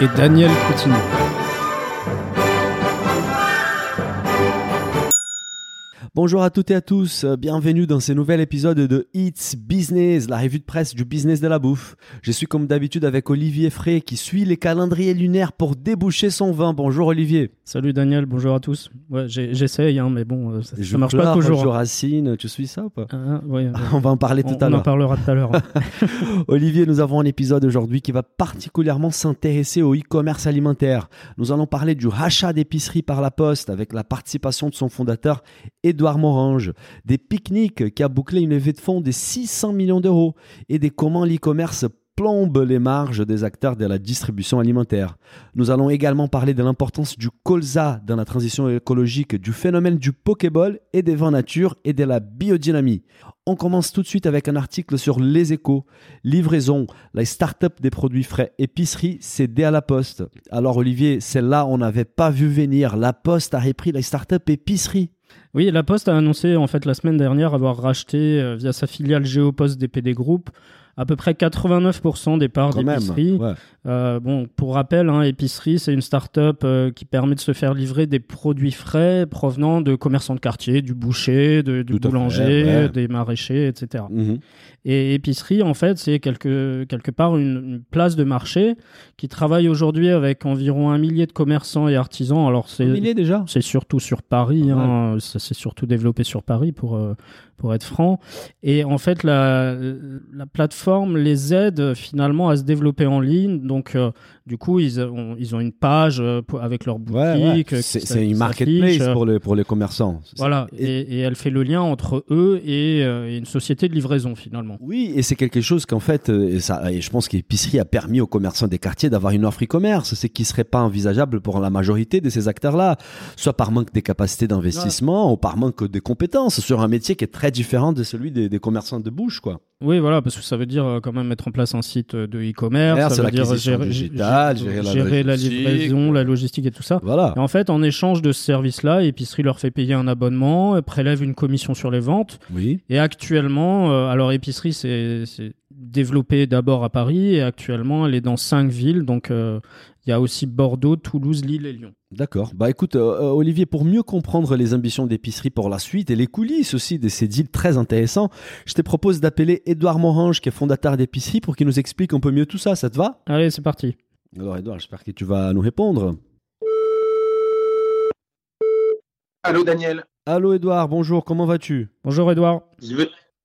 et Daniel Coutinho. Bonjour à toutes et à tous, bienvenue dans ce nouvel épisode de It's Business, la revue de presse du business de la bouffe. Je suis comme d'habitude avec Olivier Frey qui suit les calendriers lunaires pour déboucher son vin. Bonjour Olivier. Salut Daniel, bonjour à tous. Ouais, j'essaye, hein, mais bon, euh, ça, ne marche pas toujours. Bonjour Racine, tu suis ça ou pas ah, ouais, On va en parler tout à l'heure. On en parlera tout à l'heure. Olivier, nous avons un épisode aujourd'hui qui va particulièrement s'intéresser au e-commerce alimentaire. Nous allons parler du rachat d'épicerie par la poste avec la participation de son fondateur Edouard Morange, des pique-niques qui a bouclé une levée de fonds de 600 millions d'euros et des comment l'e-commerce plombe les marges des acteurs de la distribution alimentaire. Nous allons également parler de l'importance du colza dans la transition écologique, du phénomène du Pokéball et des vins nature et de la biodynamie. On commence tout de suite avec un article sur les échos. Livraison, la start-up des produits frais épicerie cédée à la Poste. Alors Olivier, celle-là, on n'avait pas vu venir. La Poste a repris la start-up épicerie. Oui, La Poste a annoncé en fait la semaine dernière avoir racheté euh, via sa filiale Géopost DPD Group à peu près 89% des parts d'épicerie. Euh, bon, pour rappel, hein, épicerie, c'est une start-up euh, qui permet de se faire livrer des produits frais provenant de commerçants de quartier, du boucher, de, du boulanger, des maraîchers, etc. Et épicerie, en fait, c'est quelque, quelque part une, place de marché qui travaille aujourd'hui avec environ un millier de commerçants et artisans. Alors c'est un millier déjà? C'est surtout sur Paris. Hein, ça s'est surtout développé sur Paris pour euh, pour être franc. Et en fait, la, la plateforme les aide finalement à se développer en ligne. Donc, euh, du coup, ils ont, ils ont une page euh, avec leur boutique. C'est une marketplace pour les, pour les commerçants. Voilà, et, elle fait le lien entre eux et, une société de livraison finalement. Oui, et c'est quelque chose qu'en fait, et, ça, et je pense qu'épicerie a permis aux commerçants des quartiers d'avoir une offre e-commerce, c'est qui serait pas envisageable pour la majorité de ces acteurs-là, soit par manque des capacités d'investissement ou par manque de compétences sur un métier qui est très différent de celui des, commerçants de bouche, quoi. Oui, voilà, parce que ça veut dire euh, quand même mettre en place un site de e-commerce, ça veut dire gérer, gérer, la, livraison, la logistique et tout ça. Voilà. Et en fait, en échange de ce service-là, Épicerie leur fait payer un abonnement, prélève une commission sur les ventes. Oui. Et actuellement, euh, alors Épicerie, c'est développé d'abord à Paris et actuellement, elle est dans cinq villes, donc euh, il y a aussi Bordeaux, Toulouse, Lille et Lyon. D'accord. Bah écoute, euh, euh, Olivier, pour mieux comprendre les ambitions d'épicerie pour la suite et les coulisses aussi de ces deals très intéressants, je te propose d'appeler Édouard Morange, qui est fondateur d'épicerie, pour qu'il nous explique un peu mieux tout ça. Ça te va? Allez, c'est parti. Alors Édouard, j'espère que tu vas nous répondre. Allô Daniel. Allô Édouard, bonjour, comment vas-tu? Bonjour Édouard.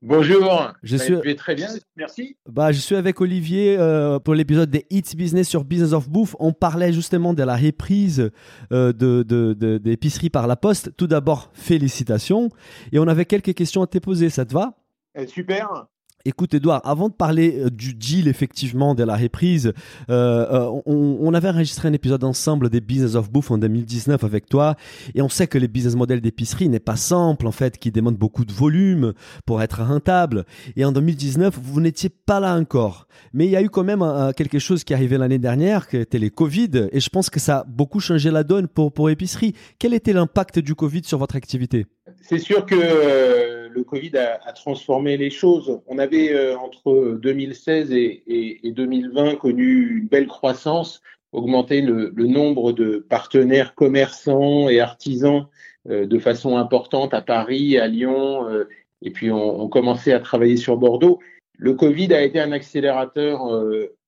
Bonjour, je suis... vais très bien, merci. Bah, je suis avec Olivier euh, pour l'épisode des Eats Business sur Business of Bouffe. On parlait justement de la reprise euh, de, de, d'épicerie par la poste. Tout d'abord, félicitations. Et on avait quelques questions à te poser, ça te va? Eh, Super. Écoute, Edouard, avant de parler euh, du deal, effectivement, de la reprise, euh, euh, on, avait enregistré un épisode ensemble des Business of Bouffe en 2019 avec toi, et on sait que les business models d'épicerie n'est pas simple, en fait, qui demandent beaucoup de volume pour être rentable. Et en 2019, vous n'étiez pas là encore. Mais il y a eu quand même quelque chose qui est arrivé l'année dernière, qui était les Covid, et je pense que ça a beaucoup changé la donne pour, pour épicerie. Quel était l'impact du Covid sur votre activité? C'est sûr que le Covid a, transformé les choses. On avait euh, entre 2016 et, 2020 connu une belle croissance, augmenté le, nombre de partenaires commerçants et artisans euh, de façon importante à Paris, à Lyon, euh, et puis on, on, commençait à travailler sur Bordeaux. Le Covid a été un accélérateur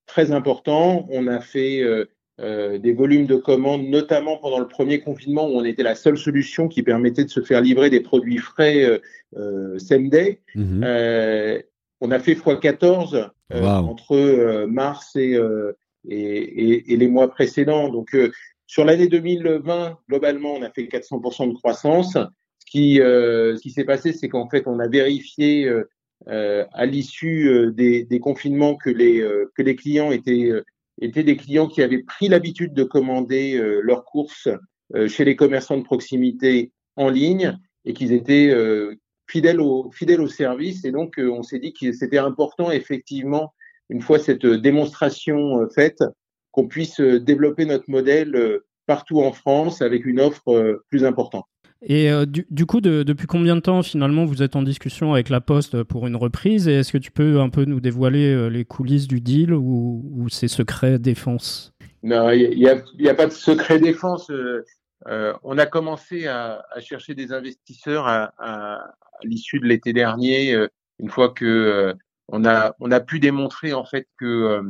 très important. On a fait euh, des volumes de commandes, notamment pendant le premier confinement où on était la seule solution qui permettait de se faire livrer des produits frais euh, euh same day. Euh, on a fait x14 entre mars et, et, et, les mois précédents. Donc sur l'année 2020, globalement, on a fait 400% de croissance. Ce qui, ce qui s'est passé, c'est qu'en fait, on a vérifié à l'issue des, des, confinements que les, que les clients étaient étaient des clients qui avaient pris l'habitude de commander leurs courses chez les commerçants de proximité en ligne et qu'ils étaient fidèles au, fidèles au service. Et donc, on s'est dit que c'était important, effectivement, une fois cette démonstration faite, qu'on puisse développer notre modèle partout en France avec une offre plus importante. Et euh, du, coup, depuis combien de temps finalement vous êtes en discussion avec la Poste pour une reprise? Et est-ce que tu peux un peu nous dévoiler euh, les coulisses du deal ou, ou c'est secret défense? Non, il n'y a, pas de secret défense. Euh, on a commencé à, chercher des investisseurs à, l'issue de l'été dernier, une fois que on a on a pu démontrer en fait que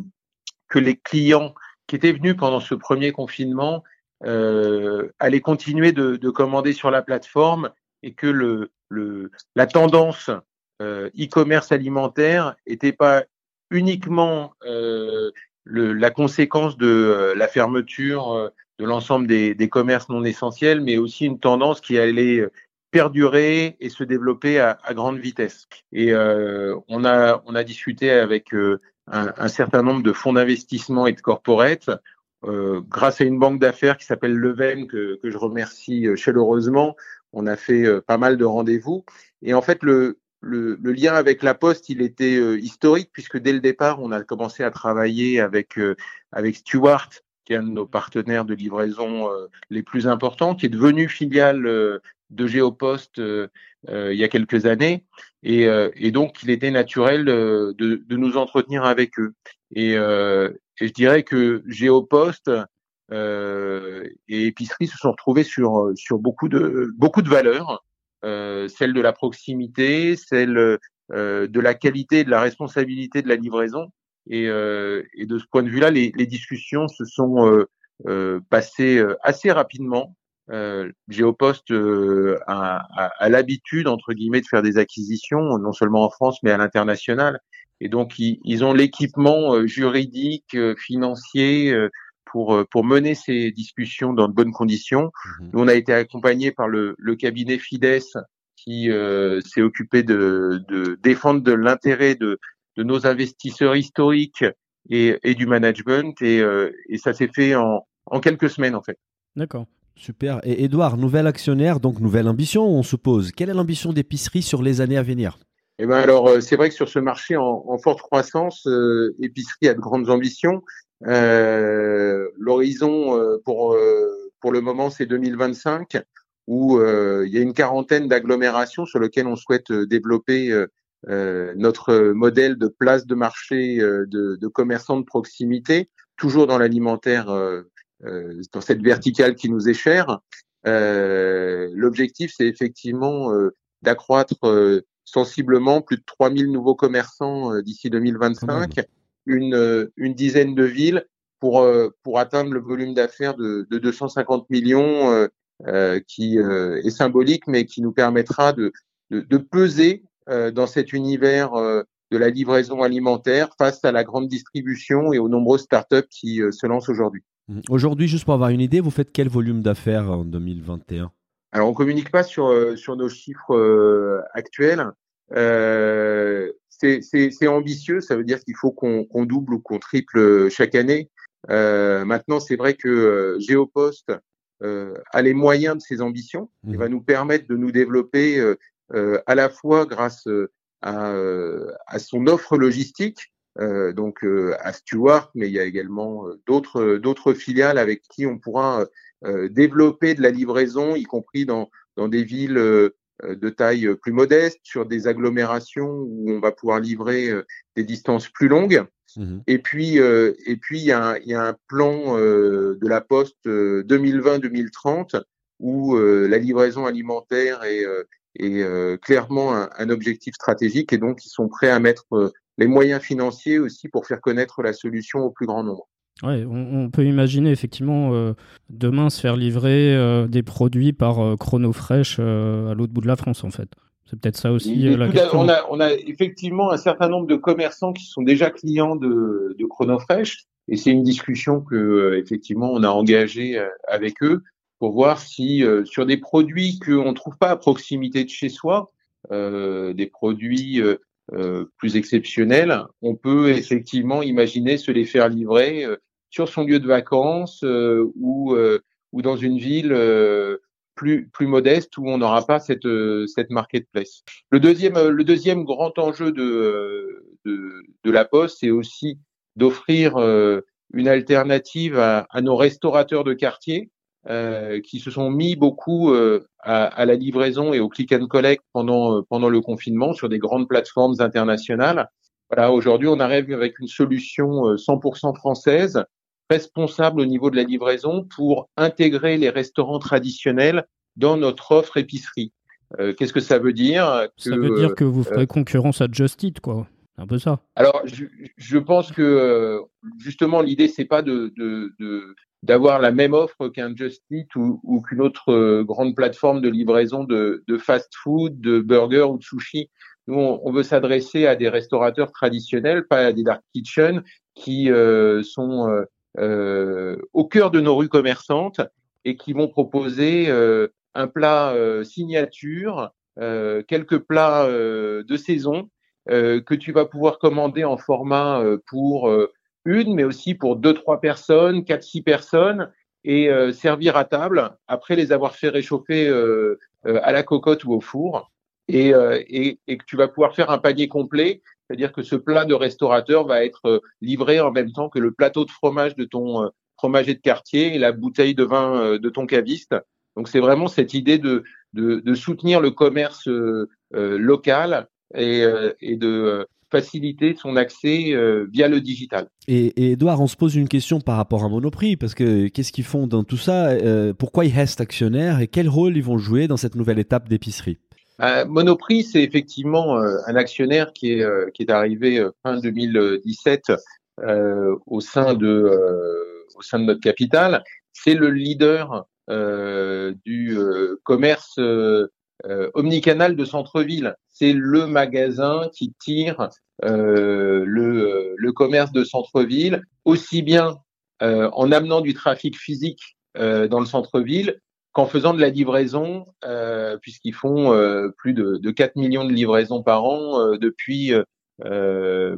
que les clients qui étaient venus pendant ce premier confinement euh, continuer de, de, commander sur la plateforme et que la tendance euh, e-commerce alimentaire n'était pas uniquement euh, la conséquence de euh, la fermeture de l'ensemble des, commerces non essentiels, mais aussi une tendance qui allait perdurer et se développer à, grande vitesse. Et on a discuté avec un, certain nombre de fonds d'investissement et de corporates euh, grâce à une banque d'affaires qui s'appelle Leven, que, que, je remercie euh, chaleureusement, on a fait euh, pas mal de rendez-vous. Et en fait, le, le, le, lien avec la Poste, il était historique puisque dès le départ, on a commencé à travailler avec avec Stewart, qui est un de nos partenaires de livraison les plus importants, qui est devenu filiale de Géopost il y a quelques années. Et, et, donc, il était naturel de, de nous entretenir avec eux. Et, et je dirais que Géopost euh, et Épicerie se sont retrouvés sur sur beaucoup de beaucoup de valeurs, euh, celle de la proximité, celle euh, de la qualité, de la responsabilité de la livraison. Et, euh, et de ce point de vue-là, les, les, discussions se sont euh, euh, passées assez rapidement. Géopost a, a, a l'habitude entre guillemets de faire des acquisitions, non seulement en France mais à l'international. Et donc, ils, ils ont l'équipement euh, juridique, euh, financier euh, pour, pour mener ces discussions dans de bonnes conditions. Mmh Nous, on a été accompagnés par le, le cabinet Fides qui euh, s'est occupé de, de défendre de l'intérêt de, de nos investisseurs historiques et, et du management. Et, et ça s'est fait en, en quelques semaines, en fait. D'accord. Super. Et Edouard, nouvel actionnaire, donc nouvelle ambition, on se pose. Quelle est l'ambition d'épicerie sur les années à venir? Eh ben alors, euh, c'est vrai que sur ce marché en, en forte croissance, euh, Épicerie a de grandes ambitions. Euh, L'horizon euh, pour pour le moment, c'est 2025, où il y a une quarantaine d'agglomérations sur lesquelles on souhaite développer notre modèle de place de marché de, de commerçants de proximité, toujours dans l'alimentaire, dans cette verticale qui nous est chère. L'objectif, c'est effectivement d'accroître sensiblement plus de 3000 nouveaux commerçants euh, d'ici 2025, une, euh, une dizaine de villes pour, euh, pour atteindre le volume d'affaires de, de 250 millions euh, qui est symbolique, mais qui nous permettra de, de, de peser dans cet univers de la livraison alimentaire face à la grande distribution et aux nombreuses startups qui se lancent aujourd'hui. Aujourd'hui, juste pour avoir une idée, vous faites quel volume d'affaires en 2021 alors, on communique pas sur euh, sur nos chiffres euh, actuels. Euh, c'est ambitieux, ça veut dire qu'il faut qu'on double ou qu'on triple chaque année. Euh, maintenant, c'est vrai que Géopost a les moyens de ses ambitions et mmh. va nous permettre de nous développer à la fois grâce à, à son offre logistique, donc à Stewart, mais il y a également d'autres d'autres filiales avec qui on pourra euh, développer de la livraison, y compris dans, dans des villes euh, de taille plus modeste, sur des agglomérations où on va pouvoir livrer euh, des distances plus longues. Mmh et puis, et puis il y a, y a, un plan de la Poste 2020-2030 où la livraison alimentaire est, est clairement un, un, objectif stratégique et donc ils sont prêts à mettre les moyens financiers aussi pour faire connaître la solution au plus grand nombre. Ouais, on, peut imaginer effectivement euh, demain se faire livrer euh, des produits par euh, Chronofresh à l'autre bout de la France en fait. C'est peut-être ça aussi la question. On a, on a, effectivement un certain nombre de commerçants qui sont déjà clients de, de Chronofresh et c'est une discussion que effectivement on a engagée avec eux pour voir si sur des produits qu'on ne trouve pas à proximité de chez soi, des produits plus exceptionnels, on peut effectivement imaginer se les faire livrer sur son lieu de vacances ou, ou dans une ville plus, plus modeste où on n'aura pas cette, cette marketplace. Le deuxième, le deuxième grand enjeu de, de, de la Poste, c'est aussi d'offrir une alternative à, à, nos restaurateurs de quartier euh, qui se sont mis beaucoup euh, à, à, la livraison et au click and collect pendant euh, pendant le confinement sur des grandes plateformes internationales. Voilà, aujourd'hui, on arrive avec une solution 100% française, responsable au niveau de la livraison pour intégrer les restaurants traditionnels dans notre offre épicerie. Euh, Qu'est-ce que ça veut dire que, Ça veut dire que vous ferez concurrence à Just Eat, quoi. Un peu ça. Alors, je, je pense que justement l'idée c'est pas de, de, de, d'avoir la même offre qu'un Just Eat ou, ou qu'une autre euh, grande plateforme de livraison de, de fast-food, de burger ou de sushi. Nous, on, veut s'adresser à des restaurateurs traditionnels, pas à des dark kitchens qui euh, sont euh, euh, au cœur de nos rues commerçantes et qui vont proposer un plat signature, quelques plats de saison que tu vas pouvoir commander en format pour une, mais aussi pour deux, trois personnes, quatre, six personnes, et euh, servir à table après les avoir fait réchauffer euh, euh, à la cocotte ou au four, et, et, et, que tu vas pouvoir faire un panier complet, c'est-à-dire que ce plat de restaurateur va être livré en même temps que le plateau de fromage de ton fromager de quartier et la bouteille de vin de ton caviste. Donc c'est vraiment cette idée de, de, de soutenir le commerce local et, et de faciliter son accès euh, via le digital. Et, Edouard, on se pose une question par rapport à Monoprix, parce que qu'est-ce qu'ils font dans tout ça? Euh, Pourquoi ils restent actionnaires et quel rôle ils vont jouer dans cette nouvelle étape d'épicerie? Euh, Monoprix, c'est effectivement un actionnaire qui est, qui est arrivé fin 2017 au, sein de, au sein de notre capital. C'est le leader du commerce omnicanal de centre-ville c'est le magasin qui tire euh, le, le, commerce de centre-ville, aussi bien euh, en amenant du trafic physique euh, dans le centre-ville qu'en faisant de la livraison, euh, puisqu'ils font euh, plus de, de, 4 millions de livraisons par an euh, depuis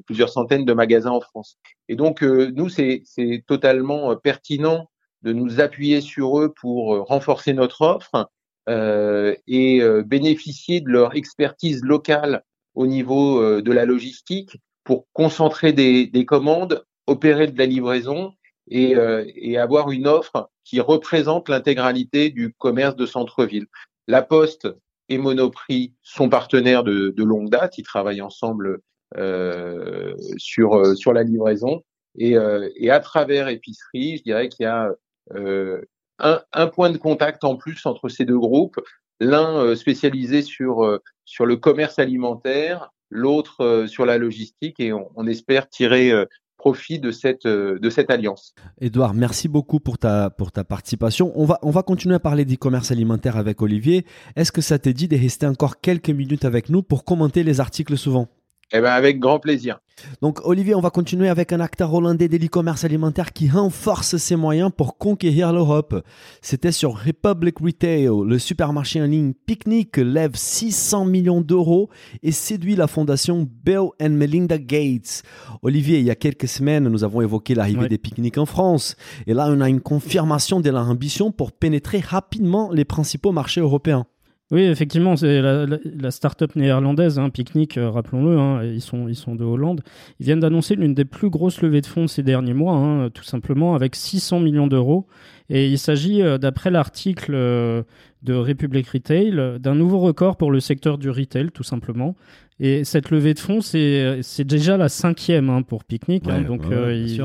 plusieurs centaines de magasins en France. Et donc, nous, c'est totalement pertinent de nous appuyer sur eux pour renforcer notre offre euh, et euh, bénéficier de leur expertise locale au niveau euh, de la logistique pour concentrer des, des, commandes, opérer de la livraison et, et avoir une offre qui représente l'intégralité du commerce de centre-ville. La Poste et Monoprix sont partenaires de, de longue date, ils travaillent ensemble euh, sur sur la livraison. Et, euh, et à travers épicerie, je dirais qu'il y a euh, un, point de contact en plus entre ces deux groupes, l'un euh, spécialisé sur, euh, sur le commerce alimentaire, l'autre euh, sur la logistique, et on, espère tirer profit de cette, de cette alliance. Edouard, merci beaucoup pour ta, participation. On va, on va continuer à parler d'e-commerce alimentaire avec Olivier. Est-ce que ça t'est dit de rester encore quelques minutes avec nous pour commenter les articles souvent? Eh ben avec grand plaisir. Donc Olivier, on va continuer avec un acteur hollandais de l'e-commerce alimentaire qui renforce ses moyens pour conquérir l'Europe. C'était sur Republic Retail, le supermarché en ligne Picnic lève 600 millions d'euros et séduit la fondation Bill and Melinda Gates. Olivier, il y a quelques semaines, nous avons évoqué l'arrivée des pique-niques en France et là on a une confirmation de leur ambition pour pénétrer rapidement les principaux marchés européens. Oui, effectivement, c'est la, la, start-up néerlandaise, hein, Picnic, euh, rappelons-le, hein, ils, sont, ils sont de Hollande. Ils viennent d'annoncer l'une des plus grosses levées de fonds ces derniers mois, hein, tout simplement, avec 600 millions d'euros. Et il s'agit, euh, d'après l'article euh, de Republic Retail, d'un nouveau record pour le secteur du retail, tout simplement. Et cette levée de fonds, c'est déjà la cinquième hein, pour Picnic. Hein, donc ils,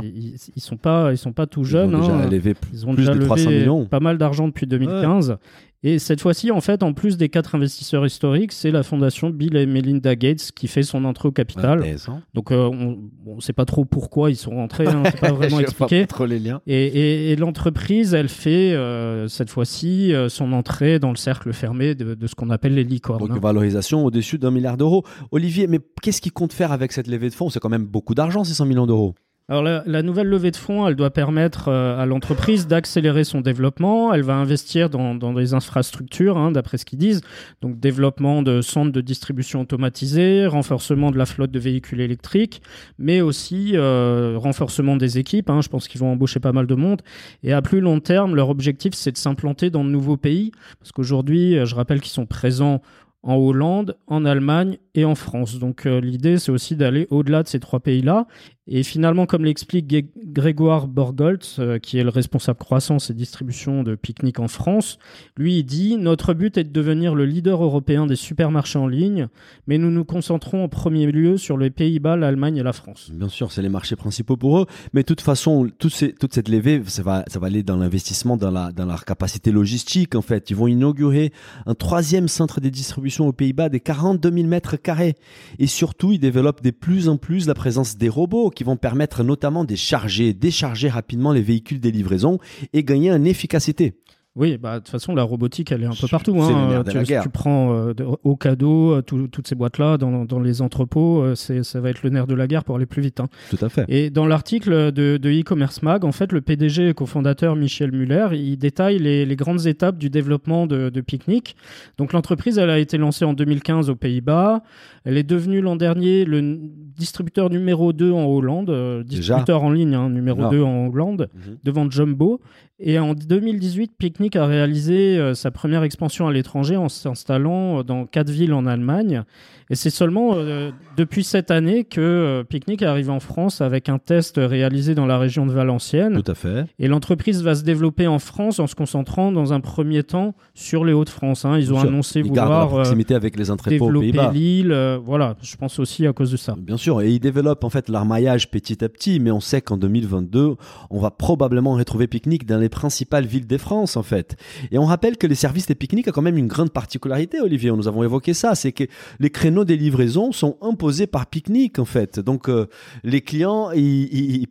ils, sont pas ils sont pas tout jeunes. Ils ont déjà hein. levé ils ont déjà levé pas mal d'argent depuis 2015. Et cette fois-ci, en fait, en plus des quatre investisseurs historiques, c'est la fondation Bill et Melinda Gates qui fait son entrée au capital. Donc, euh, on ne sait pas trop pourquoi ils sont rentrés, hein, c'est pas vraiment expliqué. Pas trop les liens. Et, et, et l'entreprise, elle fait euh, cette fois-ci euh, son entrée dans le cercle fermé de, de ce qu'on appelle les licornes. Donc, hein. valorisation au-dessus d'un milliard d'euros. Olivier, mais qu'est-ce qu'ils compte faire avec cette levée de fonds? C'est quand même beaucoup d'argent, 600 millions d'euros. alors la, nouvelle levée de fonds, elle doit permettre euh, à l'entreprise d'accélérer son développement. Elle va investir dans, des infrastructures, hein, d'après ce qu'ils disent. Donc développement de centres de distribution automatisés, renforcement de la flotte de véhicules électriques, mais aussi euh, renforcement des équipes. Hein. Je pense qu'ils vont embaucher pas mal de monde. Et à plus long terme, leur objectif, c'est de s'implanter dans de nouveaux pays. Parce qu'aujourd'hui, euh, je rappelle qu'ils sont présents en Hollande, en Allemagne et en France. Donc l'idée, c'est aussi d'aller au-delà de ces trois pays-là et finalement, comme l'explique Grégoire Borgoltz, euh, qui est le responsable croissance et distribution de Picnic en France, lui dit Notre but est de devenir le leader européen des supermarchés en ligne, mais nous nous concentrons en premier lieu sur les Pays-Bas, l'Allemagne et la France. Bien sûr, c'est les marchés principaux pour eux, mais de toute façon, toute, cette levée, ça va, aller dans l'investissement, dans, la, leur capacité logistique en fait. Ils vont inaugurer un troisième centre de distribution aux Pays-Bas des 42 000 mètres carrés. Et surtout, ils développent de plus en plus la présence des robots qui vont permettre notamment de charger décharger rapidement les véhicules des livraisons et gagner en efficacité. Oui, bah, de toute façon, la robotique, elle est un peu partout. Hein. Tu, tu, prends euh, au cadeau, euh, toutes ces boîtes-là, dans, dans, les entrepôts, euh, c'est, ça va être le nerf de la guerre pour aller plus vite. Hein. Tout à fait. Et dans l'article de, de e-commerce mag, en fait, le PDG et cofondateur Michel Muller, il détaille les, les grandes étapes du développement de, de Picnic. Donc, l'entreprise, elle a été lancée en 2015 aux Pays-Bas. Elle est devenue l'an dernier le distributeur numéro 2 en Hollande, distributeur en ligne hein, numéro 2 en Hollande, mhm. devant Jumbo. Et en 2018, Picnic a réalisé euh, sa première expansion à l'étranger en s'installant euh, dans quatre villes en Allemagne. Et c'est seulement euh, depuis cette année que euh, Picnic arrive en France avec un test réalisé dans la région de Valenciennes. Tout à fait. Et l'entreprise va se développer en France en se concentrant dans un premier temps sur les Hauts-de-France. Hein. Ils ont annoncé ils vouloir la proximité avec les développer l'île. voilà, je pense aussi à cause de ça. Bien sûr, et ils développent en fait leur maillage petit à petit, mais on sait qu'en 2022, on va probablement retrouver Picnic dans les principales villes des France en fait. Et on rappelle que les services des Picnic a quand même une grande particularité, Olivier. Nous avons évoqué ça, c'est que les créneaux des livraisons sont imposés par Picnic en fait. Donc euh, les clients,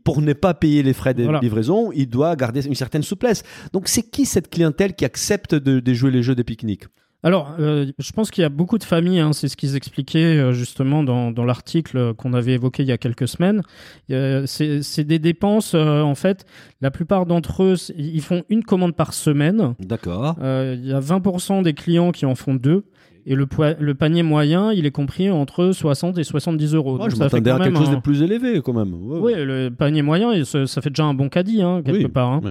pour ne pas payer les frais de livraison, ils doivent garder une certaine souplesse. Donc c'est qui cette clientèle qui accepte de, jouer les jeux de Picnic alors, euh, je pense qu'il y a beaucoup de familles, hein, c'est ce qu'ils expliquaient euh, justement dans, dans l'article qu'on avait évoqué il y a quelques semaines. c'est des dépenses, en fait, la plupart d'entre eux, ils font une commande par semaine. D'accord. Il y a 20% des clients qui en font deux. Et le, le, panier moyen, il est compris entre 60 et 70 euros. je m'attendais à quelque chose de plus élevé quand même. Oui, le panier moyen, ça, fait déjà un bon caddie, hein, quelque part. Hein.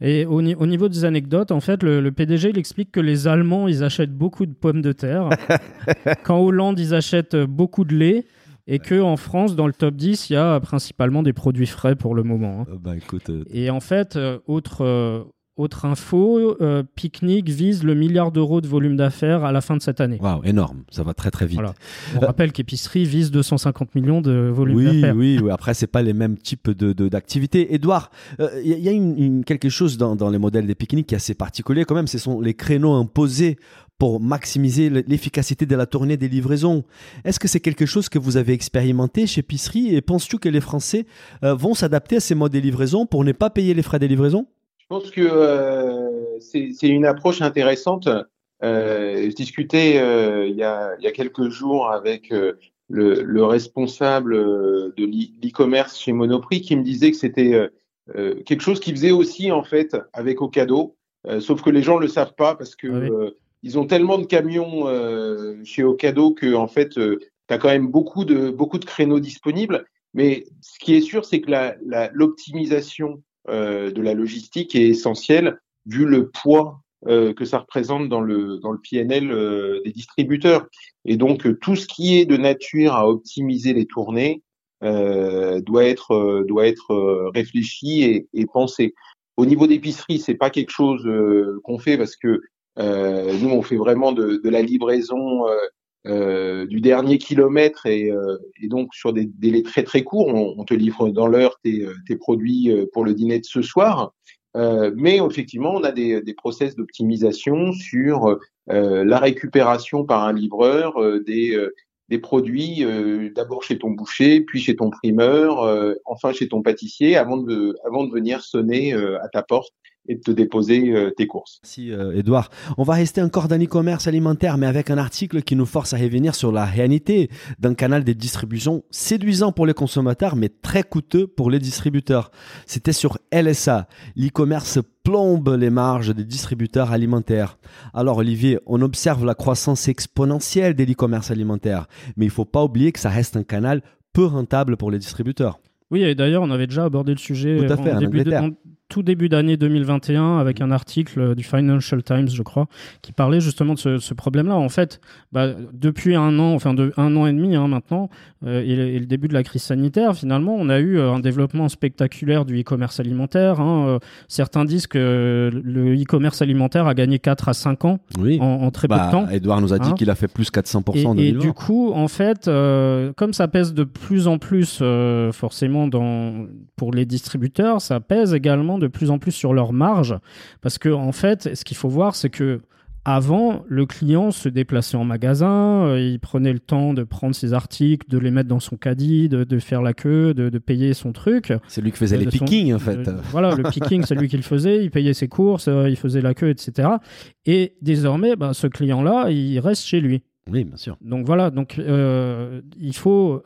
Et au, au, niveau des anecdotes, en fait, le, PDG il explique que les Allemands, ils achètent beaucoup de pommes de terre. Qu'en Hollande, ils achètent beaucoup de lait et que en France, dans le top 10, il y a principalement des produits frais pour le moment. Hein. Euh, bah, écoute, euh, Et en fait, euh, autre, autre info, euh, Picnic vise le milliard d'euros de volume d'affaires à la fin de cette année. Waouh, énorme, ça va très très vite. On rappelle qu'Épicerie vise 250 millions de volume oui, d'affaires. Oui, oui, après c'est pas les mêmes types de, d'activités. Edouard, il euh, y a une, quelque chose dans, dans, les modèles des Picnic qui est assez particulier quand même, ce sont les créneaux imposés pour maximiser l'efficacité de la tournée des livraisons. Est-ce que c'est quelque chose que vous avez expérimenté chez Épicerie et penses-tu que les Français euh, vont s'adapter à ces modes de livraison pour ne pas payer les frais de livraison pense que euh, c'est une approche intéressante. Euh, je discutais euh, il, y a, il, y a, quelques jours avec le, le, responsable de l'e-commerce chez Monoprix qui me disait que c'était quelque chose qu'il faisait aussi en fait avec Ocado, sauf que les gens le savent pas parce que ah ils ont tellement de camions chez Ocado que en fait tu as quand même beaucoup de beaucoup de créneaux disponibles. Mais ce qui est sûr, c'est que l'optimisation euh, de la logistique est essentielle vu le poids euh, que ça représente dans le dans le PNL euh, des distributeurs. Et donc tout ce qui est de nature à optimiser les tournées doit être doit être réfléchi et, et, pensé. Au niveau d'épicerie, c'est pas quelque chose qu'on fait parce que nous on fait vraiment de, de la livraison euh, du dernier kilomètre et, euh, et, donc sur des délais très très courts, on, on te livre dans l'heure tes, euh, tes, produits pour le dîner de ce soir. mais effectivement, on a des, des process d'optimisation sur la récupération par un livreur des, des produits d'abord chez ton boucher, puis chez ton primeur, enfin chez ton pâtissier, avant de, avant de venir sonner à ta porte et de te déposer tes courses. Merci Edouard. On va rester encore dans l'e-commerce alimentaire, mais avec un article qui nous force à revenir sur la réalité d'un canal de distribution séduisant pour les consommateurs, mais très coûteux pour les distributeurs. C'était sur LSA. L'e-commerce plombe les marges des distributeurs alimentaires. Alors Olivier, on observe la croissance exponentielle de l'e-commerce alimentaire, mais il ne faut pas oublier que ça reste un canal peu rentable pour les distributeurs. Oui, et d'ailleurs, on avait déjà abordé le sujet Tout en, début de, tout début d'année 2021 avec un article du Financial Times, je crois, qui parlait justement de ce, problème-là. En fait, bah, depuis un an, enfin de un an et demi hein, maintenant, euh, et, le début de la crise sanitaire, finalement, on a eu euh, un développement spectaculaire du e-commerce alimentaire. Hein. Euh, certains disent que le e-commerce alimentaire a gagné 4 à 5 ans en, très peu de bah, temps. Edouard nous a dit hein. qu'il a fait plus 400% en 2020. Et du coup, en fait, comme ça pèse de plus en plus forcément dans, pour les distributeurs, ça pèse également de plus en plus sur leur marge. Parce que, en fait, ce qu'il faut voir, c'est que avant, le client se déplaçait en magasin, euh, il prenait le temps de prendre ses articles, de les mettre dans son caddie, de, faire la queue, de, payer son truc. C'est lui qui faisait les pickings, en fait. voilà, le picking, c'est lui qui le faisait, il payait ses courses, euh, il faisait la queue, etc. Et désormais, bah, ce client-là, il reste chez lui. Oui, bien sûr. Donc voilà, donc euh, il faut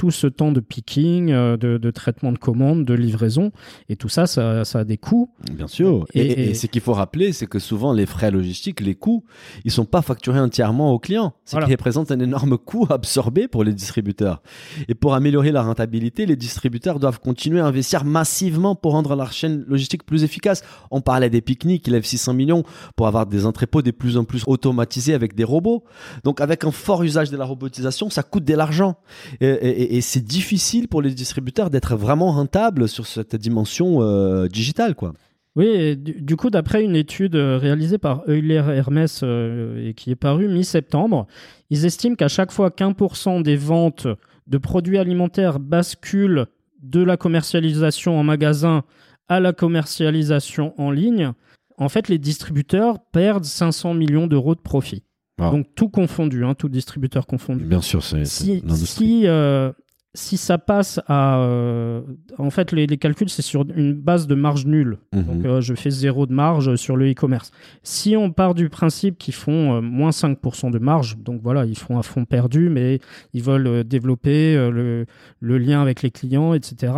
tout ce temps de picking, euh, de, traitement de commandes, de livraison, et tout ça, ça, a des coûts. Bien sûr. Et, ce qu'il faut rappeler, c'est que souvent les frais logistiques, les coûts, ils sont pas facturés entièrement aux clients. Ce qui représente un énorme coût absorbé pour les distributeurs. Et pour améliorer la rentabilité, les distributeurs doivent continuer à investir massivement pour rendre leur chaîne logistique plus efficace. On parlait des pique-niques qui lèvent 600 millions pour avoir des entrepôts de plus en plus automatisés avec des robots. Donc avec un fort usage de la robotisation, ça coûte de l'argent. et et c'est difficile pour les distributeurs d'être vraiment rentables sur cette dimension euh, digitale, quoi. Oui, du, coup, d'après une étude euh, réalisée par Euler Hermès euh, et qui est parue mi-septembre, ils estiment qu'à chaque fois qu'un pour cent des ventes de produits alimentaires basculent de la commercialisation en magasin à la commercialisation en ligne, en fait, les distributeurs perdent 500 millions d'euros de profit. Ah. Donc tout confondu, hein, tout distributeur confondu. Bien sûr, c'est si, si, euh, si, ça passe à... Euh, en fait, les, calculs, c'est sur une base de marge nulle. Mhm. Donc euh, je fais zéro de marge sur le e-commerce. Si on part du principe qu'ils font moins 5% de marge, donc voilà, ils font un fond perdu, mais ils veulent développer le, le lien avec les clients, etc.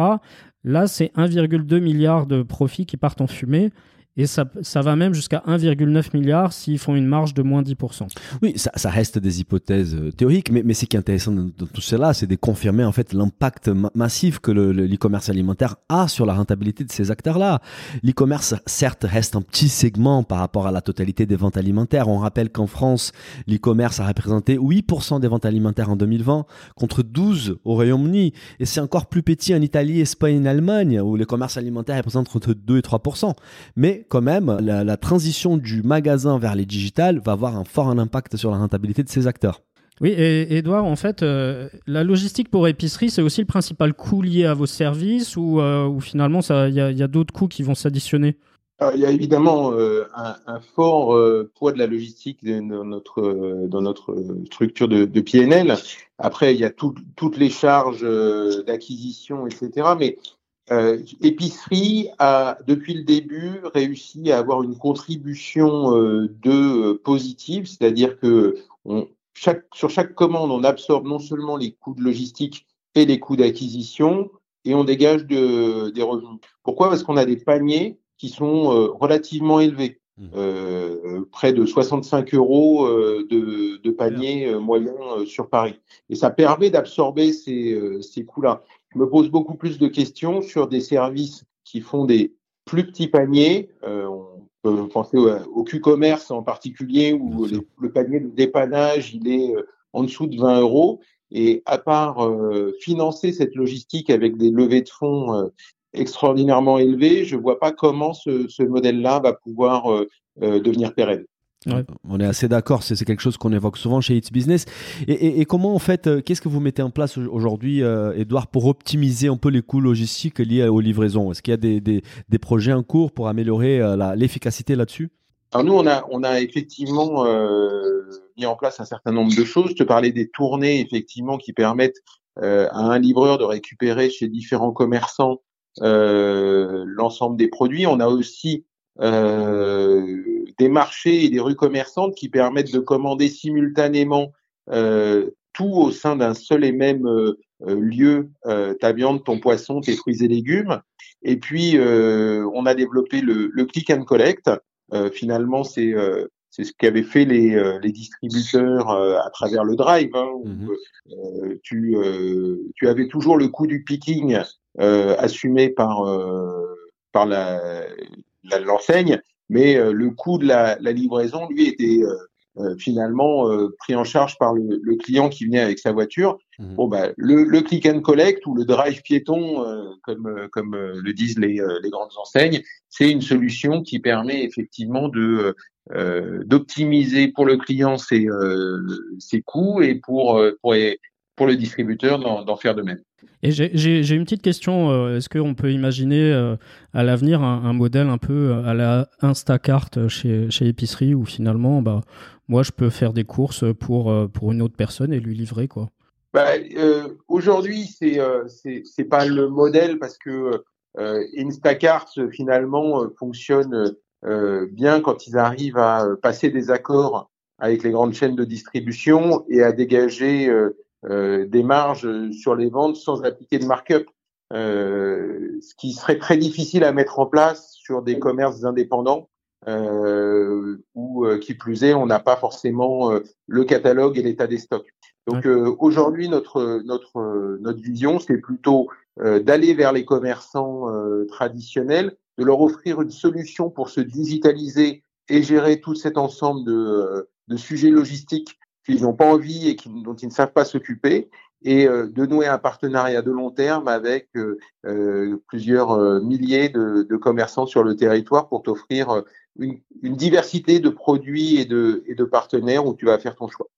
Là, c'est 1,2 milliard de profits qui partent en fumée. Et ça, ça va même jusqu'à 1,9 milliard s'ils font une marge de moins 10%. Oui, ça, reste des hypothèses euh, théoriques, mais, mais ce qui est intéressant dans, tout cela, c'est de confirmer en fait l'impact massif que l'e-commerce alimentaire a sur la rentabilité de ces acteurs-là. L'e-commerce, certes, reste un petit segment par rapport à la totalité des ventes alimentaires. On rappelle qu'en France, l'e-commerce a représenté 8% des ventes alimentaires en 2020, contre 12 au Royaume-Uni. Et c'est encore plus petit en Italie, Espagne et Allemagne, où le commerce alimentaire représente entre 2 et 3%. Mais quand même, la, transition du magasin vers les digitales va avoir un fort impact sur la rentabilité de ces acteurs. Oui, et Edouard, en fait, euh, la logistique pour épicerie, c'est aussi le principal coût lié à vos services ou, euh, finalement, il y a, d'autres coûts qui vont s'additionner? Il y a évidemment euh, un, fort poids de la logistique dans notre, dans notre structure de, de PNL. Après, il y a toutes les charges d'acquisition, etc. Mais euh, épicerie a, depuis le début, réussi à avoir une contribution euh, de euh, positive, c'est-à-dire que on, chaque, sur chaque commande, on absorbe non seulement les coûts de logistique et les coûts d'acquisition, et on dégage de, des revenus. Pourquoi? Parce qu'on a des paniers qui sont relativement élevés. Mmh. près de 65 euros de, de panier moyen sur Paris. Et ça permet d'absorber ces, ces coûts-là me pose beaucoup plus de questions sur des services qui font des plus petits paniers. Euh, on peut penser au, Q-commerce en particulier, où le, panier de dépannage, il est euh, en dessous de 20 euros. Et à part euh, financer cette logistique avec des levées de fonds extraordinairement élevées, je ne vois pas comment ce, ce modèle-là va pouvoir devenir pérenne. On est assez d'accord, c'est quelque chose qu'on évoque souvent chez It's Business. Et, comment en fait, euh, qu'est-ce que vous mettez en place aujourd'hui, euh, Edouard, pour optimiser un peu les coûts logistiques liés aux livraisons? Est-ce qu'il y a des, projets en cours pour améliorer euh, l'efficacité là-dessus? Alors nous, on a, on a effectivement mis en place un certain nombre de choses. Je te parlais des tournées, effectivement, qui permettent à un livreur de récupérer chez différents commerçants l'ensemble des produits. On a aussi des marchés et des rues commerçantes qui permettent de commander simultanément tout au sein d'un seul et même lieu, ta viande, ton poisson, tes fruits et légumes. Et puis, on a développé le, le click and collect. finalement, c'est c'est ce qu'avaient fait les, euh, les distributeurs euh, à travers le drive. Hein, où, mmh euh, tu, tu avais toujours le coût du picking assumé par, par la, l'enseigne, mais le coût de la, la, livraison, lui, était finalement pris en charge par le, le, client qui venait avec sa voiture. Mmh bon, bah, le, le, click and collect ou le drive piéton, comme, comme le disent les, les grandes enseignes, c'est une solution qui permet effectivement de euh, d'optimiser pour le client ses, euh, ses coûts et pour, euh, pour, pour le distributeur d'en faire de même. Et j'ai une petite question. Est-ce qu'on peut imaginer à l'avenir un, modèle un peu à la Instacart chez, chez Épicerie où finalement, bah, moi, je peux faire des courses pour, pour une autre personne et lui livrer quoi? Bah, Aujourd'hui, c'est c'est pas le modèle parce que Instacart finalement fonctionne euh, bien quand ils arrivent à euh, passer des accords avec les grandes chaînes de distribution et à dégager euh, des marges sur les ventes sans appliquer de markup. Euh, ce qui serait très difficile à mettre en place sur des commerces indépendants euh, où, qui plus est, on n'a pas forcément le catalogue et l'état des stocks. Donc aujourd'hui, notre notre notre vision, c'est plutôt d'aller vers les commerçants traditionnels de leur offrir une solution pour se digitaliser et gérer tout cet ensemble de, euh, de sujets logistiques qu'ils n'ont pas envie et dont ils ne savent pas s'occuper, et euh, de nouer un partenariat de long terme avec euh, plusieurs milliers de, commerçants sur le territoire pour t'offrir une, diversité de produits et de, et de partenaires où tu vas faire ton choix.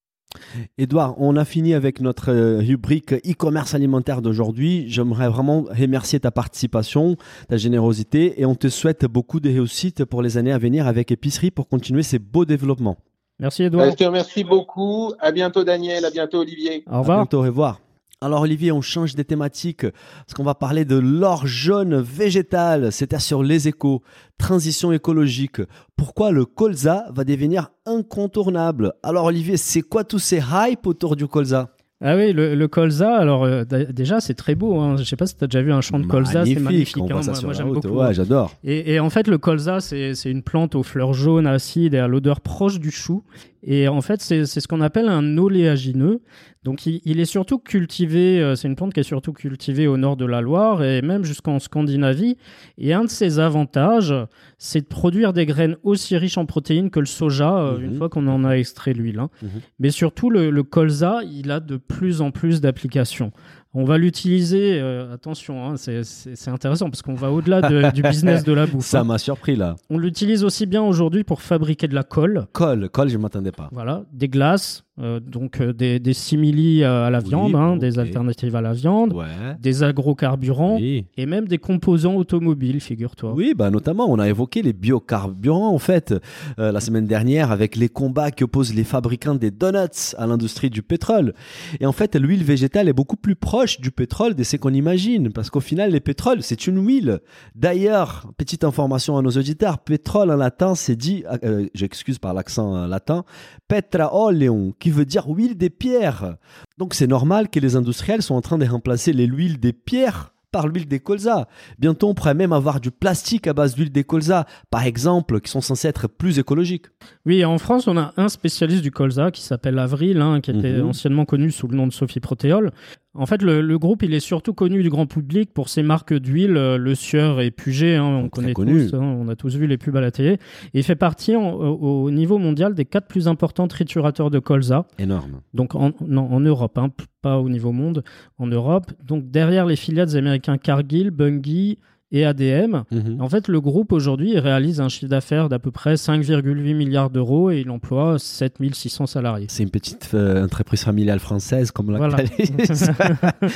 Edouard, on a fini avec notre euh, rubrique e-commerce alimentaire d'aujourd'hui. J'aimerais vraiment remercier ta participation, ta générosité et on te souhaite beaucoup de réussite pour les années à venir avec Épicerie pour continuer ces beaux développements. Merci Edouard. Je te remercie beaucoup. À bientôt Daniel, à bientôt Olivier. Au revoir. À bientôt, au revoir. Alors Olivier, on change des thématiques parce qu'on va parler de l'or jaune végétal. C'était sur les échos, transition écologique. Pourquoi le colza va devenir incontournable? Alors Olivier, c'est quoi tous ces hype autour du colza? Ah oui, le, colza, alors euh, déjà c'est très beau. Hein. Je sais pas si tu as déjà vu un champ de colza, c'est magnifique. Hein. Moi, j'aime beaucoup. Ouais, j'adore. Et, et, en fait, le colza, c'est une plante aux fleurs jaunes, acides et à l'odeur proche du chou. Et en fait, c'est ce qu'on appelle un oléagineux. Donc, il, est surtout cultivé, euh, c'est une plante qui est surtout cultivée au nord de la Loire et même jusqu'en Scandinavie. Et un de ses avantages, c'est de produire des graines aussi riches en protéines que le soja, euh, une mhm. fois qu'on en a extrait l'huile. Hein. Mhm. Mais surtout, le, le colza, il a de plus en plus d'applications. On va l'utiliser, euh, attention, hein, c'est intéressant parce qu'on va au-delà du business de la bouffe. Ça hein. m'a surpris là. On l'utilise aussi bien aujourd'hui pour fabriquer de la colle. Colle, colle, je ne m'attendais pas. Voilà, des glaces, euh, donc euh, des, des, simili à la viande, hein, des alternatives à la viande, des agrocarburants et même des composants automobiles, figure-toi. Oui, bah notamment, on a évoqué les biocarburants en fait la semaine dernière avec les combats que opposent les fabricants des donuts à l'industrie du pétrole. Et en fait, l'huile végétale est beaucoup plus proche du pétrole de ce qu'on imagine, parce qu'au final, le pétrole, c'est une huile. D'ailleurs, petite information à nos auditeurs, pétrole en latin, c'est dit, euh, j'excuse par l'accent latin, petraoleum, qui veut dire huile des pierres. Donc c'est normal que les industriels sont en train de remplacer l'huile des pierres par l'huile des colza. Bientôt, on pourrait même avoir du plastique à base d'huile des colza, par exemple, qui sont censés être plus écologiques. Oui, en France, on a un spécialiste du colza qui s'appelle Avril, hein, qui était mhm. anciennement connu sous le nom de Sophie Protéol. En fait, le, groupe, il est surtout connu du grand public pour ses marques d'huile, euh, Le Sieur et Puget. Hein, on connaît tous, hein, on a tous vu les pubs à la télé. Et il fait partie au, niveau mondial des quatre plus importants triturateurs de colza. Énorme. Donc en, en Europe, hein, pas au niveau monde, en Europe. Donc derrière les filiales américains Cargill, Bunge, et ADM. Mhm. En fait, le groupe aujourd'hui réalise un chiffre d'affaires d'à peu près 5,8 milliards d'euros et il emploie 7600 salariés. C'est une petite euh, entreprise familiale française, comme la voilà.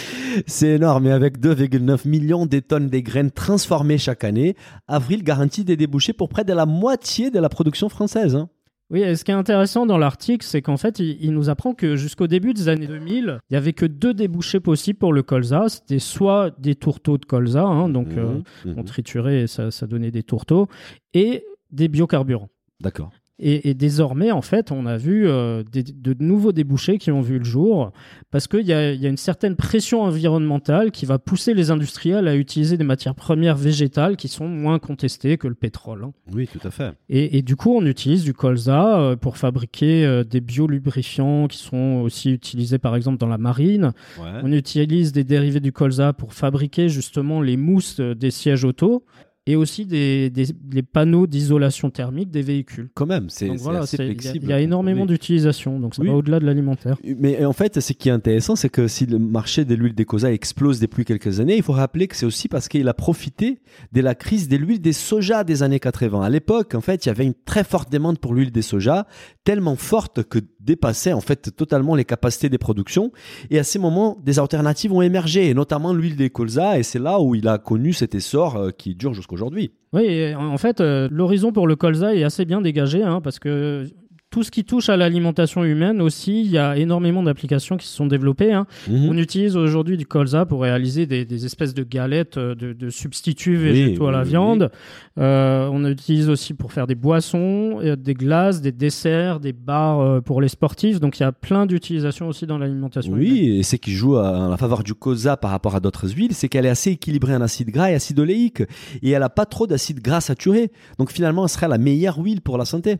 C'est énorme. Et avec 2,9 millions de tonnes de graines transformées chaque année, Avril garantit des débouchés pour près de la moitié de la production française. Hein. Oui, et ce qui est intéressant dans l'article, c'est qu'en fait, il, nous apprend que jusqu'au début des années 2000, il n'y avait que deux débouchés possibles pour le colza. C'était soit des tourteaux de colza, hein, donc mmh, euh, mmh. on triturait et ça, ça donnait des tourteaux, et des biocarburants. D'accord. Et, désormais, en fait, on a vu euh, de nouveaux débouchés qui ont vu le jour parce qu'il y, a, une certaine pression environnementale qui va pousser les industriels à utiliser des matières premières végétales qui sont moins contestées que le pétrole. Hein. Oui, tout à fait. Et, du coup, on utilise du colza euh, pour fabriquer euh, des biolubrifiants qui sont aussi utilisés, par exemple, dans la marine. On utilise des dérivés du colza pour fabriquer justement les mousses des sièges auto et aussi des, des panneaux d'isolation thermique des véhicules. Quand même, c'est assez flexible. Il y, a énormément d'utilisation, donc ça va au-delà de l'alimentaire. Mais en fait, ce qui est intéressant, c'est que si le marché de l'huile d'Ecosa explose depuis quelques années, il faut rappeler que c'est aussi parce qu'il a profité de la crise de l'huile des soja des années 80. À l'époque, en fait, il y avait une très forte demande pour l'huile des soja, tellement forte que dépassait en fait totalement les capacités des productions. Et à ces moments, des alternatives ont émergé, notamment l'huile des colza, et c'est là où il a connu cet essor euh, qui dure jusqu'aujourd'hui. Oui, en fait, euh, l'horizon pour le colza est assez bien dégagé, hein, parce que tout ce qui touche à l'alimentation humaine aussi, il y a énormément d'applications qui se sont développées. Hein. Mhm. On utilise aujourd'hui du colza pour réaliser des, espèces de galettes euh, de, substituts végétaux à la viande. Euh, on utilise aussi pour faire des boissons, euh, des glaces, des desserts, des bars pour les sportifs. Donc il y a plein d'utilisations aussi dans l'alimentation. Oui, et ce qui joue en faveur du colza par rapport à d'autres huiles, c'est qu'elle est assez équilibrée en acide gras et acide oléique. Et elle n'a pas trop d'acide gras saturé. Donc finalement, elle serait la meilleure huile pour la santé.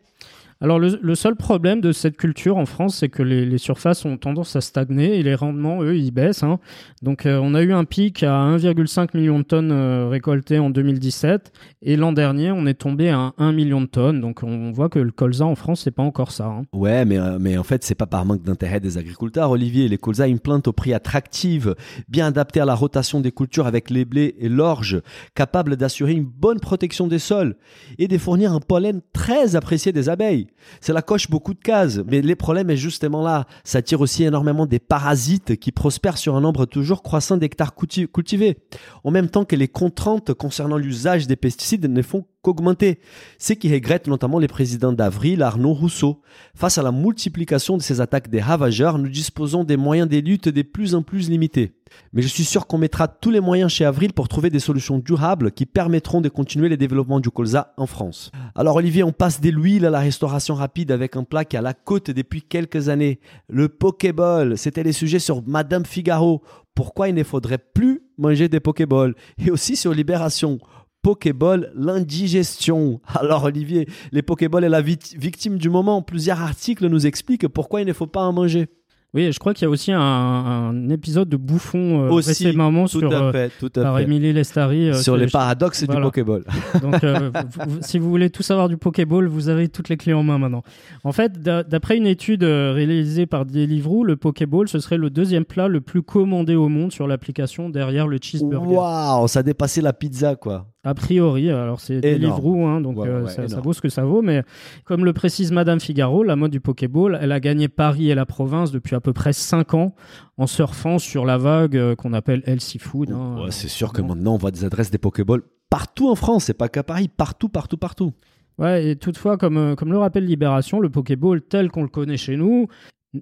Alors le, seul problème de cette culture en France, c'est que les, surfaces ont tendance à stagner et les rendements, eux, ils baissent. Hein. Donc euh, on a eu un pic à 1,5 million de tonnes euh, récoltées en 2017 et l'an dernier, on est tombé à 1 million de tonnes. Donc on voit que le colza en France, c'est pas encore ça. Hein. Ouais, mais, euh, mais en fait, c'est pas par manque d'intérêt des agriculteurs, Olivier. Les colza, une plante au prix attractif, bien adaptée à la rotation des cultures avec les blés et l'orge, capable d'assurer une bonne protection des sols et de fournir un pollen très apprécié des abeilles. C'est la coche beaucoup de cases, mais les problèmes est justement là. Ça attire aussi énormément des parasites qui prospèrent sur un nombre toujours croissant d'hectares cultivés. En même temps que les contraintes concernant l'usage des pesticides ne font qu'augmenter. Ce qui regrette notamment les présidents d'Avril, Arnaud Rousseau. Face à la multiplication de ces attaques des ravageurs, nous disposons des moyens des luttes de plus en plus limités. Mais je suis sûr qu'on mettra tous les moyens chez Avril pour trouver des solutions durables qui permettront de continuer le développement du colza en France. Alors Olivier, on passe des l'huile à la restauration rapide avec un plat qui a la côte depuis quelques années. Le Pokéball, c'était les sujets sur Madame Figaro. Pourquoi il ne faudrait plus manger des Pokéballs? Et aussi sur Libération. Pokéball, l'indigestion. Alors Olivier, les Pokéballs est la victime du moment. Plusieurs articles nous expliquent pourquoi il ne faut pas en manger. Oui, je crois qu'il y a aussi un, épisode de Bouffon euh, aussi, récemment tout sur, à euh, fait, tout à par Émilie Lestari. Euh, sur les paradoxes du Pokéball. Donc, euh, si vous voulez tout savoir du Pokéball, vous avez toutes les clés en main maintenant. En fait, d'après une étude réalisée par Deliveroo, le Pokéball, ce serait le deuxième plat le plus commandé au monde sur l'application derrière le cheeseburger. Waouh, ça a dépassé la pizza, quoi. A priori, alors c'est Deliveroo, hein, donc ça, vaut ce que ça vaut, mais comme le précise Madame Figaro, la mode du Pokéball, elle a gagné Paris et la province depuis à peu près 5 ans en surfant sur la vague euh, qu'on appelle Healthy Food. Hein, c'est sûr que maintenant on voit des adresses des Pokéballs partout en France, c'est pas qu'à Paris, partout, partout, partout. Ouais, et toutefois, comme, euh, comme le rappelle Libération, le Pokéball tel qu'on le connaît chez nous,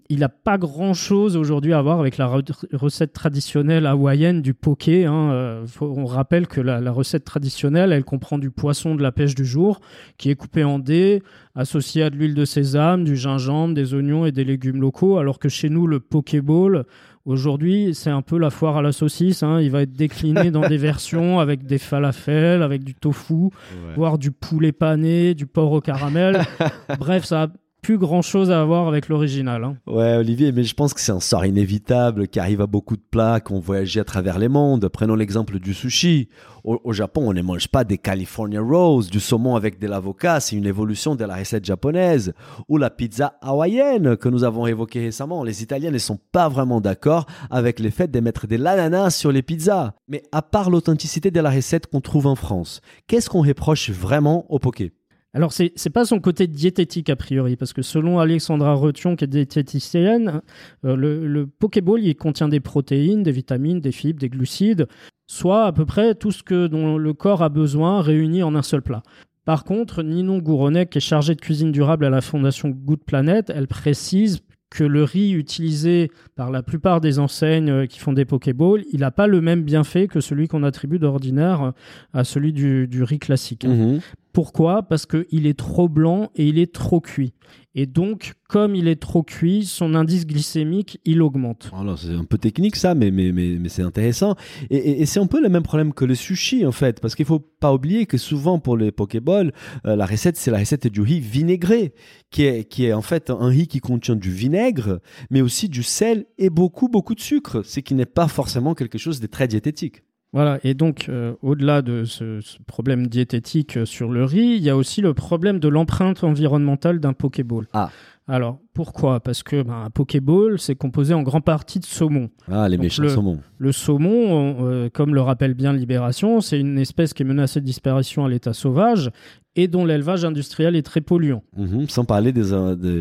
il n'a pas grand chose aujourd'hui à voir avec la recette traditionnelle hawaïenne du poké. Hein. Euh, on rappelle que la, recette traditionnelle, elle comprend du poisson de la pêche du jour qui est coupé en dés, associé à de l'huile de sésame, du gingembre, des oignons et des légumes locaux. Alors que chez nous, le pokéball, aujourd'hui, c'est un peu la foire à la saucisse. Hein. Il va être décliné dans des versions avec des falafels, avec du tofu, voire du poulet pané, du porc au caramel. Bref, ça a plus grand chose à voir avec l'original. Hein. Ouais, Olivier, mais je pense que c'est un sort inévitable qui arrive à beaucoup de plats qu'on voyage à travers les mondes. Prenons l'exemple du sushi. Au, Japon, on ne mange pas des California Rolls, du saumon avec de l'avocat, c'est une évolution de la recette japonaise. Ou la pizza hawaïenne que nous avons évoquée récemment. Les Italiens ne sont pas vraiment d'accord avec le fait de mettre de l'ananas sur les pizzas. Mais à part l'authenticité de la recette qu'on trouve en France, qu'est-ce qu'on reproche vraiment au poké? Alors, c'est n'est pas son côté diététique a priori, parce que selon Alexandra Retion, qui est diététicienne, euh, le, le Pokéball, il contient des protéines, des vitamines, des fibres, des glucides, soit à peu près tout ce que dont le corps a besoin réuni en un seul plat. Par contre, Ninon Gouronnet, qui est chargée de cuisine durable à la Fondation Good Planet, elle précise que le riz utilisé par la plupart des enseignes euh, qui font des Pokéballs, il n'a pas le même bienfait que celui qu'on attribue d'ordinaire à celui du, riz classique. Mhm. Pourquoi? Parce qu'il est trop blanc et il est trop cuit. Et donc, comme il est trop cuit, son indice glycémique, il augmente. Alors, c'est un peu technique ça, mais, mais, mais, c'est intéressant. Et, c'est un peu le même problème que le sushi, en fait. Parce qu'il faut pas oublier que souvent, pour les Pokéballs, euh, la recette, c'est la recette du riz vinaigré, qui est, qui est en fait un riz qui contient du vinaigre, mais aussi du sel et beaucoup, beaucoup de sucre. Ce qui n'est pas forcément quelque chose de très diététique. Voilà, et donc euh, au-delà de ce, problème diététique euh, sur le riz, il y a aussi le problème de l'empreinte environnementale d'un Pokéball. Ah. Alors, pourquoi? Parce que ben, un Pokéball, c'est composé en grande partie de saumon. Ah, les méchants saumons. Le saumon, euh, comme le rappelle bien Libération, c'est une espèce qui est menacée de disparition à l'état sauvage et dont l'élevage industriel est très polluant. Mhm, sans parler des,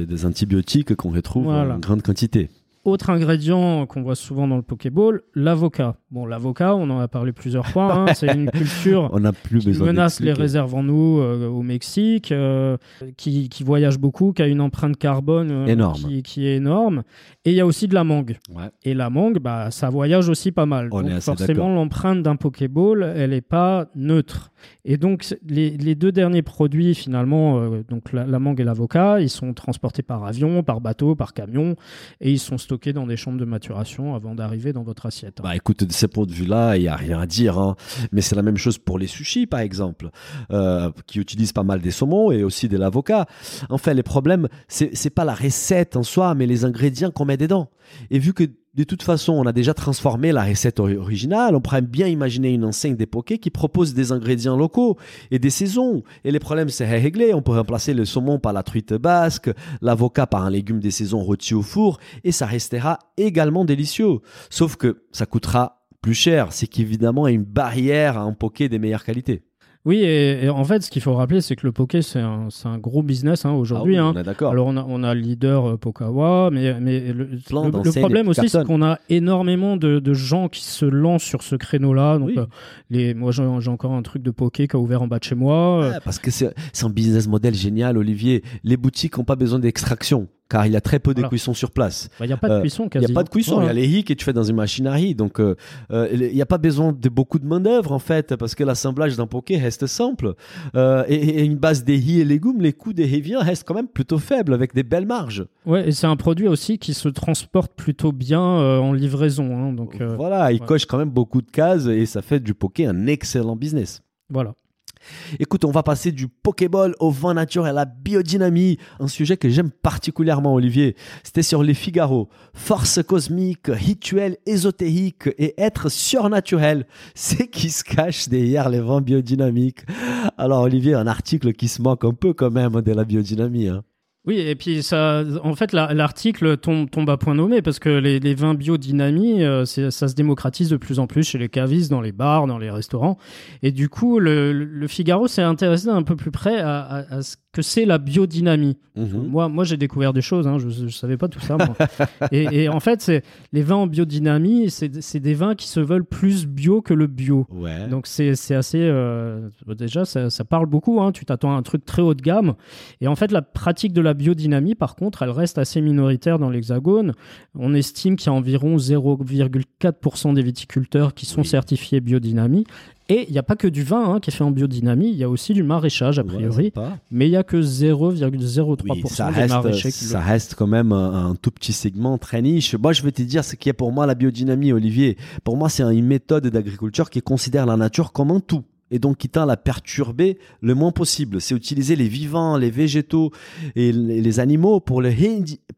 des, antibiotiques qu'on retrouve en grande quantité. Autre ingrédient qu'on voit souvent dans le Pokéball, l'avocat. Bon, l'avocat, on en a parlé plusieurs fois, hein, c'est une culture on a plus qui menace les réserves en eau euh, au Mexique, euh, qui, voyage beaucoup, qui a une empreinte carbone euh, qui, est énorme. Et il y a aussi de la mangue. Et la mangue, bah, ça voyage aussi pas mal. donc forcément, l'empreinte d'un Pokéball, elle n'est pas neutre. Et donc, les, deux derniers produits, finalement, euh, donc la, mangue et l'avocat, ils sont transportés par avion, par bateau, par camion, et ils sont stockés dans des chambres de maturation avant d'arriver dans votre assiette. Bah écoute, de ce point de vue-là, il n'y a rien à dire. Hein. Mais c'est la même chose pour les sushis, par exemple, euh, qui utilisent pas mal des saumons et aussi de l'avocat. En fait, les problèmes, c'est pas la recette en soi, mais les ingrédients qu'on met dedans. Et vu que de toute façon, on a déjà transformé la recette originale. On pourrait bien imaginer une enseigne pokés qui propose des ingrédients locaux et des saisons. Et les problèmes, c'est réglé. On peut remplacer le saumon par la truite basque, l'avocat par un légume des saisons rôti au four, et ça restera également délicieux. Sauf que ça coûtera plus cher. C'est qu'évidemment, il y a une barrière à un poké des meilleures qualités. Oui, et, en fait, ce qu'il faut rappeler, c'est que le poké, c'est un, un, gros business hein, aujourd'hui. Ah hein. on est d'accord. Alors, on a, on a le leader euh, Pokawa, mais, mais le, le, problème aussi, c'est qu'on a énormément de, de, gens qui se lancent sur ce créneau-là. Donc, euh, les, moi, j'ai encore un truc de poké qui a ouvert en bas de chez moi. parce que c'est un business model génial, Olivier. Les boutiques n'ont pas besoin d'extraction car il y a très peu de cuisson sur place. Bah, il n'y a pas de cuisson quasi. Il n'y a pas de cuisson, il y a les hicks et tu fais dans une machinerie. Donc, euh, euh, il n'y a pas besoin de beaucoup de main-d'œuvre en fait, parce que l'assemblage d'un poké reste simple. Euh, et, une base des riz et légumes, les coûts des rivières restent quand même plutôt faibles avec des belles marges. Ouais, et c'est un produit aussi qui se transporte plutôt bien en livraison. Hein, donc, voilà, il coche quand même beaucoup de cases et ça fait du poké un excellent business. Voilà. Écoute, on va passer du Pokéball au vin nature et à la biodynamie, un sujet que j'aime particulièrement, Olivier. C'était sur les Figaro. Force cosmique, rituel ésotérique et être surnaturel, c'est qui se cache derrière les vins biodynamiques. Alors, Olivier, un article qui se manque un peu quand même de la biodynamie. Hein. Oui, et puis ça, en fait, l'article tombe, tombe à point nommé parce que les, les vins biodynamie, euh, ça se démocratise de plus en plus chez les cavistes, dans les bars, dans les restaurants. Et du coup, le, le Figaro s'est intéressé un peu plus près à, à, à ce que c'est la biodynamie. Mhm. Moi, moi j'ai découvert des choses, hein, je ne savais pas tout ça. et, et, en fait, c'est les vins en biodynamie, c'est des vins qui se veulent plus bio que le bio. Ouais. Donc c'est assez... Euh, déjà, ça, ça, parle beaucoup, hein, tu t'attends à un truc très haut de gamme. Et en fait, la pratique de la biodynamie, par contre, elle reste assez minoritaire dans l'Hexagone. On estime qu'il y a environ 0,4% des viticulteurs qui sont certifiés biodynamie. Et il n'y a pas que du vin hein, qui est fait en biodynamie, il y a aussi du maraîchage a priori, mais il n'y a que 0,03% des maraîchers. Ça reste quand même un, tout petit segment très niche. Moi, je vais te dire ce qui est pour moi la biodynamie, Olivier. Pour moi, c'est une méthode d'agriculture qui considère la nature comme un tout et donc qui à la perturber le moins possible. C'est utiliser les vivants, les végétaux et les animaux pour,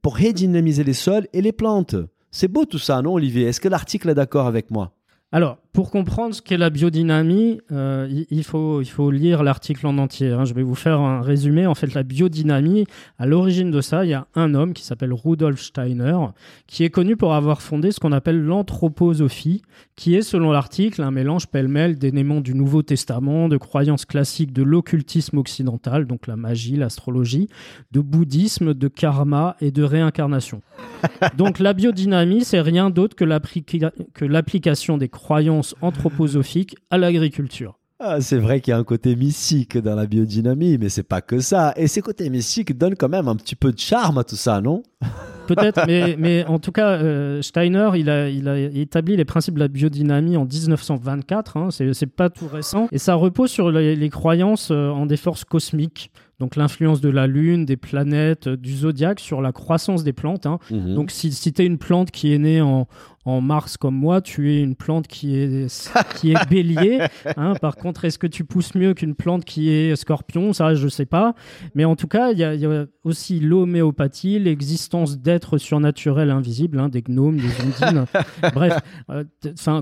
pour redynamiser les sols et les plantes. C'est beau tout ça, non Olivier? Est-ce que l'article est d'accord avec moi? Alors, pour comprendre ce qu'est la biodynamie, euh, il, faut, il faut lire l'article en entier. Hein. Je vais vous faire un résumé. En fait, la biodynamie, à l'origine de ça, il y a un homme qui s'appelle Rudolf Steiner, qui est connu pour avoir fondé ce qu'on appelle l'anthroposophie, qui est, selon l'article, un mélange pêle-mêle d'éléments du Nouveau Testament, de croyances classiques de l'occultisme occidental, donc la magie, l'astrologie, de bouddhisme, de karma et de réincarnation. donc la biodynamie, c'est rien d'autre que l'application des croyances anthroposophiques à l'agriculture. Ah, c'est vrai qu'il y a un côté mystique dans la biodynamie, mais c'est pas que ça. Et ces côtés mystiques donnent quand même un petit peu de charme à tout ça, non? Peut-être, mais, mais en tout cas, euh, Steiner, il a, il a établi les principes de la biodynamie en 1924. Hein, c'est pas tout récent. Et ça repose sur les, les croyances euh, en des forces cosmiques donc l'influence de la Lune, des planètes, du zodiaque sur la croissance des plantes. Hein. Mhm. Donc si, si tu es une plante qui est née en, en mars comme moi, tu es une plante qui est, qui est bélier. Hein. Par contre, est-ce que tu pousses mieux qu'une plante qui est scorpion? Ça, je ne sais pas. Mais en tout cas, il y, a aussi l'homéopathie, l'existence d'êtres surnaturels invisibles, hein, des gnomes, des ondines. Bref, euh,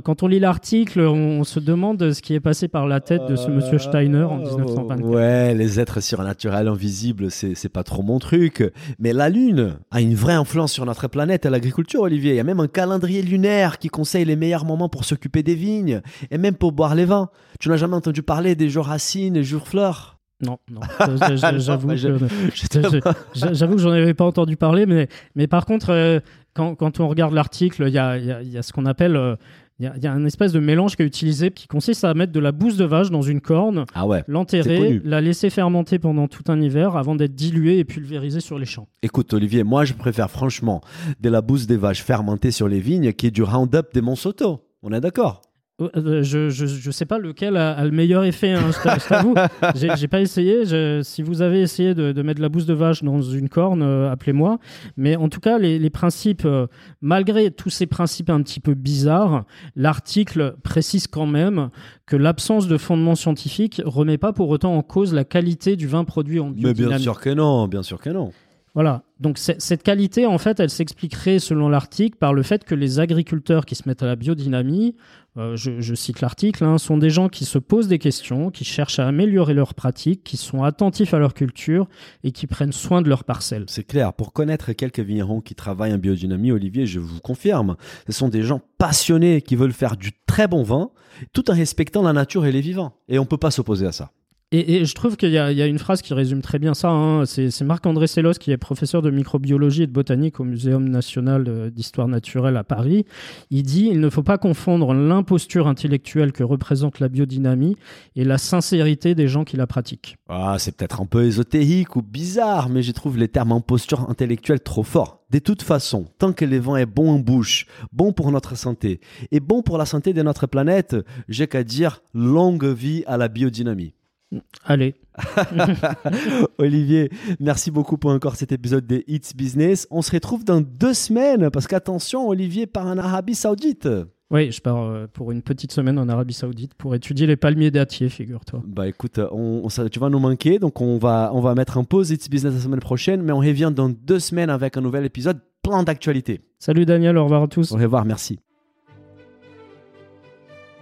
quand on lit l'article, on, se demande ce qui est passé par la tête de ce monsieur Steiner en 1924. Ouais, les êtres surnaturels invisibles, c'est pas trop mon truc. Mais la Lune a une vraie influence sur notre planète et l'agriculture, Olivier. Il y a même un calendrier lunaire qui conseille les meilleurs moments pour s'occuper des vignes et même pour boire les vins. Tu n'as jamais entendu parler des jours racines, des jours fleurs? Non, non. J'avoue que, j'en avais pas entendu parler, mais, mais par contre, euh, quand, quand, on regarde l'article, il y a, y a, ce qu'on appelle euh, il y, a un espèce de mélange qui est utilisé qui consiste à mettre de la bouse de vache dans une corne, ah ouais, l'enterrer, la laisser fermenter pendant tout un hiver avant d'être diluée et pulvérisée sur les champs. Écoute Olivier, moi je préfère franchement de la bouse des vaches fermentée sur les vignes qui est du Roundup des Monsanto. On est d'accord? Euh, je, je, sais pas lequel a, le meilleur effet, hein, je t'avoue. J'ai pas essayé. si vous avez essayé de, mettre de la bouse de vache dans une corne, euh, appelez-moi. Mais en tout cas, les, principes, euh, malgré tous ces principes un petit peu bizarres, l'article précise quand même que l'absence de fondement scientifique remet pas pour autant en cause la qualité du vin produit en biodynamie. Mais bien sûr que non, bien sûr que non. Voilà. Donc cette qualité, en fait, elle s'expliquerait, selon l'article, par le fait que les agriculteurs qui se mettent à la biodynamie, euh, je, cite l'article, hein, sont des gens qui se posent des questions, qui cherchent à améliorer leurs pratiques, qui sont attentifs à leur culture et qui prennent soin de leurs parcelles. C'est clair. Pour connaître quelques vignerons qui travaillent en biodynamie, Olivier, je vous confirme, ce sont des gens passionnés qui veulent faire du très bon vin, tout en respectant la nature et les vivants. Et on ne peut pas s'opposer à ça. Et, je trouve qu'il y, a une phrase qui résume très bien ça. Hein. C'est Marc-André Sellos, qui est professeur de microbiologie et de botanique au Muséum national d'histoire naturelle à Paris. Il dit il ne faut pas confondre l'imposture intellectuelle que représente la biodynamie et la sincérité des gens qui la pratiquent. Ah, c'est peut-être un peu ésotérique ou bizarre, mais je trouve les termes imposture intellectuelle trop forts. De toute façon, tant que le vent est bon en bouche, bon pour notre santé et bon pour la santé de notre planète, j'ai qu'à dire longue vie à la biodynamie. Allez. Olivier, merci beaucoup pour encore cet épisode des Hits Business. On se retrouve dans deux semaines parce qu'attention, Olivier part en Arabie Saoudite. Oui, je pars euh, pour une petite semaine en Arabie Saoudite pour étudier les palmiers dattiers, figure-toi. Bah écoute, on, tu vas nous manquer, donc on va, on va mettre en pause It's Business la semaine prochaine, mais on revient dans deux semaines avec un nouvel épisode plein d'actualités. Salut Daniel, au revoir à tous. Au revoir, merci.